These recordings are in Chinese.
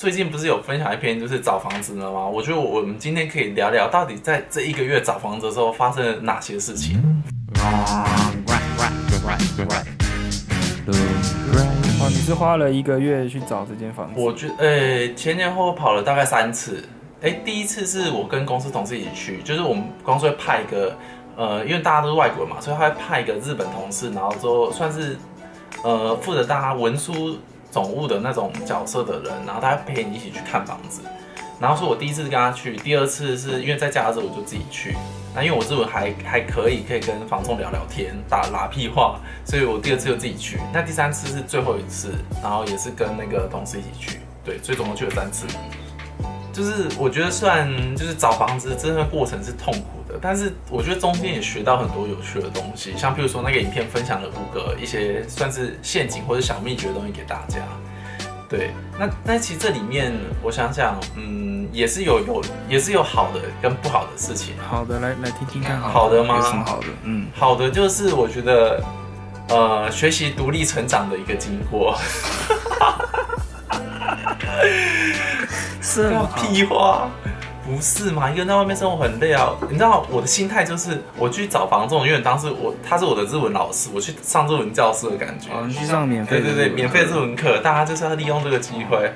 最近不是有分享一篇就是找房子的吗？我觉得我们今天可以聊聊，到底在这一个月找房子的时候发生了哪些事情。哇，你是花了一个月去找这间房子？我觉得，呃、欸，前前后后跑了大概三次。哎、欸，第一次是我跟公司同事一起去，就是我们公司会派一个，呃，因为大家都是外国人嘛，所以他会派一个日本同事，然后之后算是，呃，负责大家文书总务的那种角色的人，然后他陪你一起去看房子。然后说我第一次跟他去，第二次是因为在家的时候我就自己去。那因为我日文还还可以，可以跟房东聊聊天，打拉屁话，所以我第二次就自己去。那第三次是最后一次，然后也是跟那个同事一起去，对，所以总共去了三次。就是我觉得，虽然就是找房子这个过程是痛苦，但是我觉得中间也学到很多有趣的东西，像譬如说那个影片分享了五个一些算是陷阱或者小秘诀的东西给大家。对，那那其实这里面我想想，嗯，也是有有也是有好的跟不好的事情。好的，来来听听看好的，好的吗？有什么好的？嗯，好的就是我觉得，呃，学习独立成长的一个经过。是 屁话，不是嘛？一个人在外面生活很累啊。你知道我的心态就是，我去找房仲，因为当时我他是我的日文老师，我去上日文教室的感觉。哦，你去上免费？对对对，免费日文课，大家就是要利用这个机会。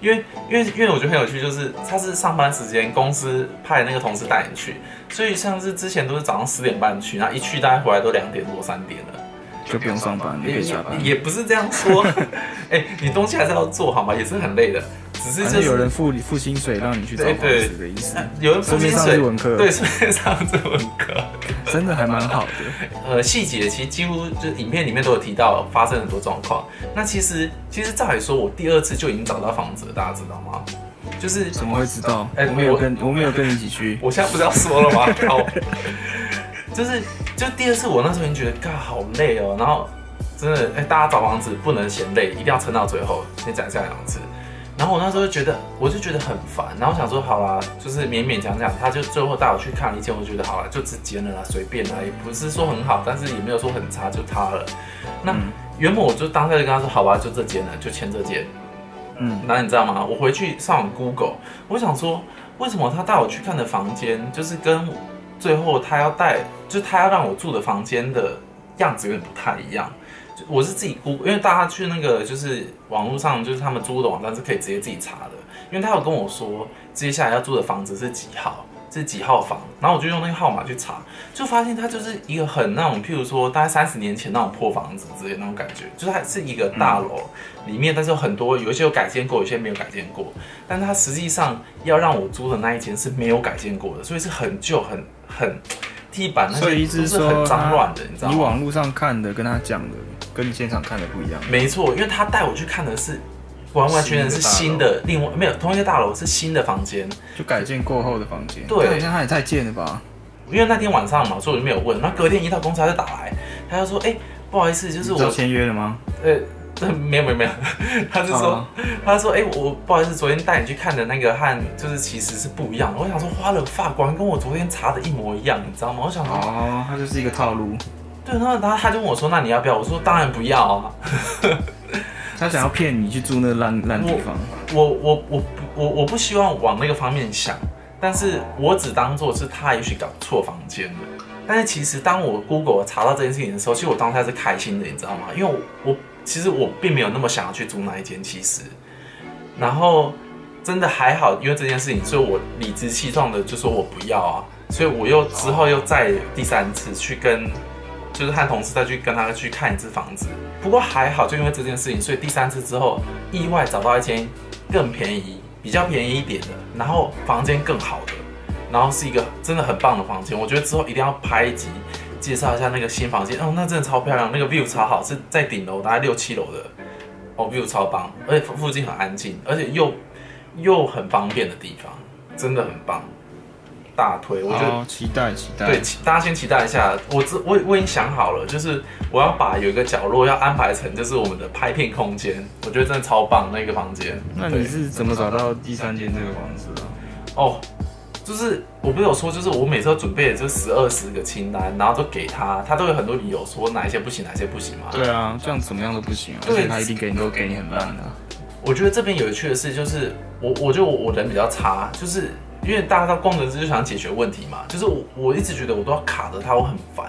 因为因为因为我觉得很有趣，就是他是上班时间，公司派那个同事带你去，所以像是之前都是早上十点半去，然后一去大概回来都两点多三点了。就不用上班，你可以下班。也不是这样说，哎、欸，你东西还是要做好嘛，也是很累的。只是就是有人付付薪水让你去找房子的意思。有人付薪水，对，顺便上日文科，真的还蛮好的。呃，细节其实几乎就影片里面都有提到，发生很多状况。那其实其实照理说，我第二次就已经找到房子了，大家知道吗？就是怎么会知道？哎、欸，我没有跟我，我没有跟你一起去。我现在不是要说了吗？好，就是就第二次，我那时候已经觉得，嘎，好累哦。然后真的，哎、欸，大家找房子不能嫌累，一定要撑到最后。先讲一下两次。然后我那时候就觉得，我就觉得很烦。然后我想说，好啦，就是勉勉强强，他就最后带我去看了一间，我就觉得好了，就只间了啦，随便啦，也不是说很好，但是也没有说很差，就他了。那、嗯、原本我就当下就跟他说，好吧，就这间了，就签这间。嗯，那你知道吗？我回去上网 Google，我想说，为什么他带我去看的房间，就是跟最后他要带，就他要让我住的房间的样子有点不太一样。我是自己估，因为大家去那个就是网络上，就是他们租的网站是可以直接自己查的。因为他有跟我说，接下来要租的房子是几号，是几号房，然后我就用那个号码去查，就发现它就是一个很那种，譬如说大概三十年前那种破房子之类的那种感觉，就是它是一个大楼里面，但是有很多有一些有改建过，有些没有改建过，但是它实际上要让我租的那一间是没有改建过的，所以是很旧、很很地板那些都是很脏乱的，你知道吗？你网络上看的跟他讲的。跟你现场看的不一样。没错，因为他带我去看的是完完全全是新的，另外没有同一个大楼是新的房间，就改建过后的房间。对，好像他也太贱了吧？因为那天晚上嘛，所以我就没有问。那隔天一到公司他就打来，他就说：“哎、欸，不好意思，就是我签约了吗？”呃，没有没有没有，他就说，啊、他说：“哎、欸，我不好意思，昨天带你去看的那个和就是其实是不一样的。”我想说，花了发光跟我昨天查的一模一样，你知道吗？我想说，哦，他就是一个套路。对，然后他他就问我说：“那你要不要？”我说：“当然不要啊。”他想要骗你去住那烂烂地方。我我我我我我不希望往那个方面想，但是我只当做是他也许搞错房间了。但是其实当我 Google 查到这件事情的时候，其实我当下是开心的，你知道吗？因为我我其实我并没有那么想要去租那一间，其实。然后真的还好，因为这件事情，所以我理直气壮的就说我不要啊。所以我又之后又再第三次去跟。就是和同事再去跟他去看一次房子，不过还好，就因为这件事情，所以第三次之后意外找到一间更便宜、比较便宜一点的，然后房间更好的，然后是一个真的很棒的房间。我觉得之后一定要拍一集介绍一下那个新房间哦，那真的超漂亮，那个 view 超好，是在顶楼，大概六七楼的哦，view 超棒，而且附近很安静，而且又又很方便的地方，真的很棒。大推，我觉得期待期待。对，大家先期待一下。我我我已经想好了，就是我要把有一个角落要安排成，就是我们的拍片空间。我觉得真的超棒那个房间。那你是怎么找到第三间这个房子的？哦，就是我不是有说，就是我每次都准备了就十二十个清单，然后都给他，他都有很多理由说哪一些不行，哪一些不行嘛。对啊，这样怎么样都不行，而且他一定给你都给你很烂的。我觉得这边有趣的是，就是我我觉得我我人比较差，就是因为大家到工程师就想解决问题嘛，就是我我一直觉得我都要卡着它，我很烦，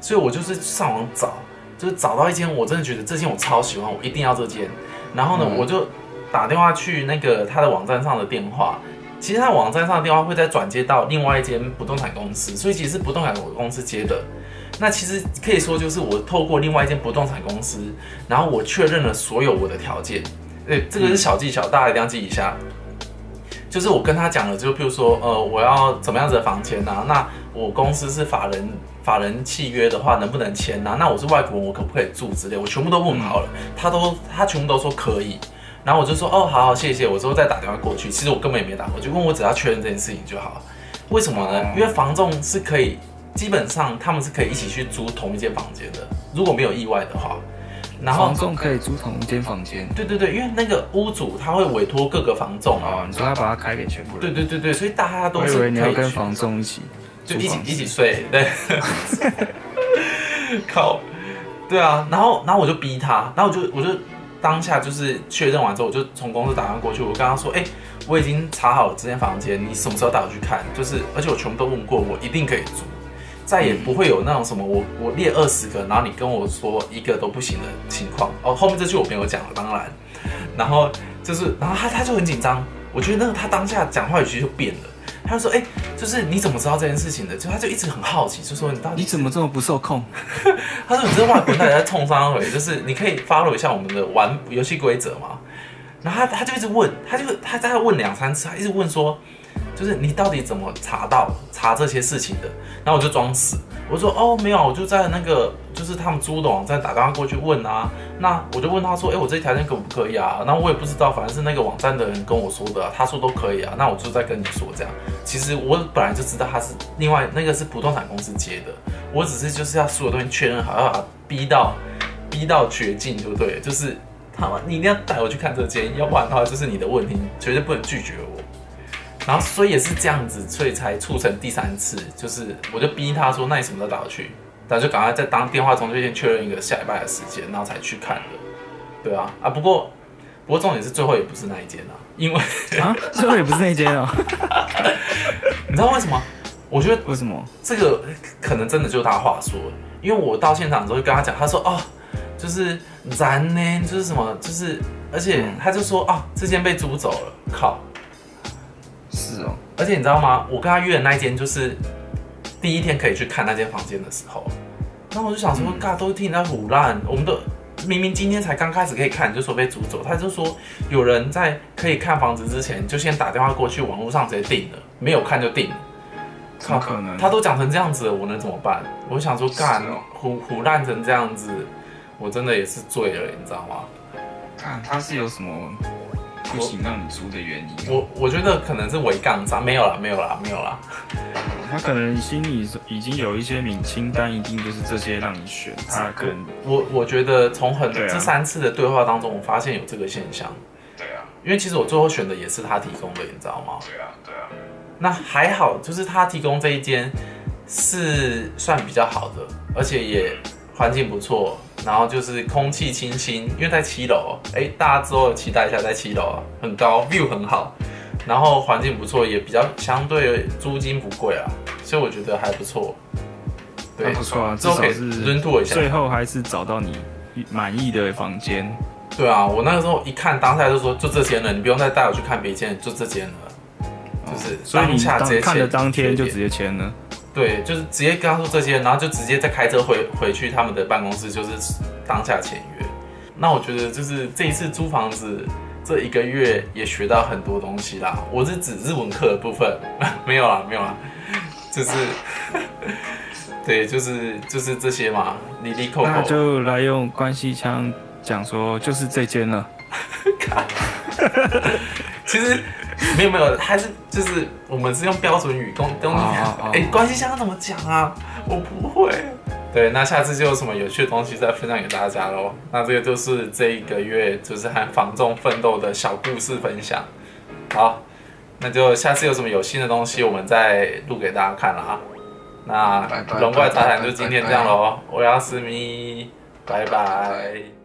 所以我就是上网找，就是找到一间我真的觉得这间我超喜欢，我一定要这间，然后呢，嗯、我就打电话去那个他的网站上的电话。其实他网站上的电话会再转接到另外一间不动产公司，所以其实是不动产公司接的。那其实可以说就是我透过另外一间不动产公司，然后我确认了所有我的条件。对，这个是小技巧，大家一定要记一下。就是我跟他讲了，就譬如说，呃，我要怎么样子的房间啊？那我公司是法人法人契约的话，能不能签啊？那我是外国人，我可不可以住之类？我全部都问好了，他都他全部都说可以。然后我就说哦，好好，谢谢。我之后再打电话过去，其实我根本也没打过就，问我只要确认这件事情就好。为什么呢？因为房仲是可以，基本上他们是可以一起去租同一间房间的，如果没有意外的话。然后房仲可以租同一间房间。对对对，因为那个屋主他会委托各个房仲啊，你说他把它开给全部人。对对对对，所以大家都是可以。我以为你要跟房仲一起，就一起一起睡，对。靠，对啊，然后然后我就逼他，然后我就我就。当下就是确认完之后，我就从公司打电话过去，我跟他说：“哎、欸，我已经查好了这间房间，你什么时候带我去看？就是，而且我全部都问过，我一定可以租，再也不会有那种什么我我列二十个，然后你跟我说一个都不行的情况。哦，后面这句我没有讲了，当然，然后就是，然后他他就很紧张，我觉得那个他当下讲话语气就变了。”他就说：“哎、欸，就是你怎么知道这件事情的？就他就一直很好奇，就说你到底你怎么这么不受控？” 他说：“你这外国人在冲三回，就是你可以 follow 一下我们的玩游戏规则嘛。”然后他他就一直问，他就他在问两三次，他一直问说。就是你到底怎么查到查这些事情的？然后我就装死，我说哦没有，我就在那个就是他们租的网站打电话过去问啊。那我就问他说，哎，我这条件可不可以啊？那我也不知道，反正是那个网站的人跟我说的，他说都可以啊。那我就在跟你说这样。其实我本来就知道他是另外那个是不动产公司接的，我只是就是要所有东西确认好，要把他逼到逼到绝境，对不对？就是他你一定要带我去看这间，要不然的话就是你的问题，绝对不能拒绝我。然后所以也是这样子，所以才促成第三次，就是我就逼他说，那你什么时候带我去？然后就赶快在当电话中就先确认一个下礼拜的时间，然后才去看的。对啊，啊不过不过重点是最后也不是那一间啊，因为啊最后也不是那一间啊 你知道为什么？我觉得为什么这个可能真的就是他话说，因为我到现场之后就跟他讲，他说哦，就是咱呢，就是什么，就是而且他就说啊，这间被租走了，靠。是哦，而且你知道吗？我跟他约的那一间就是第一天可以去看那间房间的时候，然后我就想说，嘎、嗯，都听人家胡烂，我们都明明今天才刚开始可以看，就说被租走。他就说有人在可以看房子之前就先打电话过去，网络上直接订了，没有看就订了。怎么可能？他都讲成这样子了，我能怎么办？我想说，干胡胡烂成这样子，我真的也是醉了，你知道吗？看他是有什么？不行让你租的原因，我我觉得可能是违杠章，没有啦，没有啦，没有啦。他可能心里已经有一些名清单，一定就是这些让你选。他可能我我觉得从很这三次的对话当中，我发现有这个现象。对啊，因为其实我最后选的也是他提供的，你知道吗？对啊，对啊。那还好，就是他提供这一间是算比较好的，而且也环境不错。然后就是空气清新，因为在七楼，哎，大家之后期待一下，在七楼啊，很高，view 很好，然后环境不错，也比较相对租金不贵啊，所以我觉得还不错。对，不错啊，至少是轮渡一下，最后还是找到你满意的房间。对啊，我那个时候一看，当下就说就这间了，你不用再带我去看别间，就这间了。就是当下直接看的当天就直接签了。对，就是直接跟他说这些，然后就直接再开车回回去他们的办公室，就是当下签约。那我觉得就是这一次租房子这一个月也学到很多东西啦。我是指日文课的部分，没有啦，没有啦，就是对，就是就是这些嘛。哩哩扣扣，那就来用关系腔讲说，就是这间了。其实。没有没有，还是就是我们是用标准语攻攻击。哎，关系相怎么讲啊？我不会。对，那下次就有什么有趣的东西再分享给大家喽。那这个就是这一个月就是和房仲奋斗的小故事分享。好，那就下次有什么有新的东西，我们再录给大家看了啊。那龙怪杂谈就今天这样喽。我要思密，拜拜。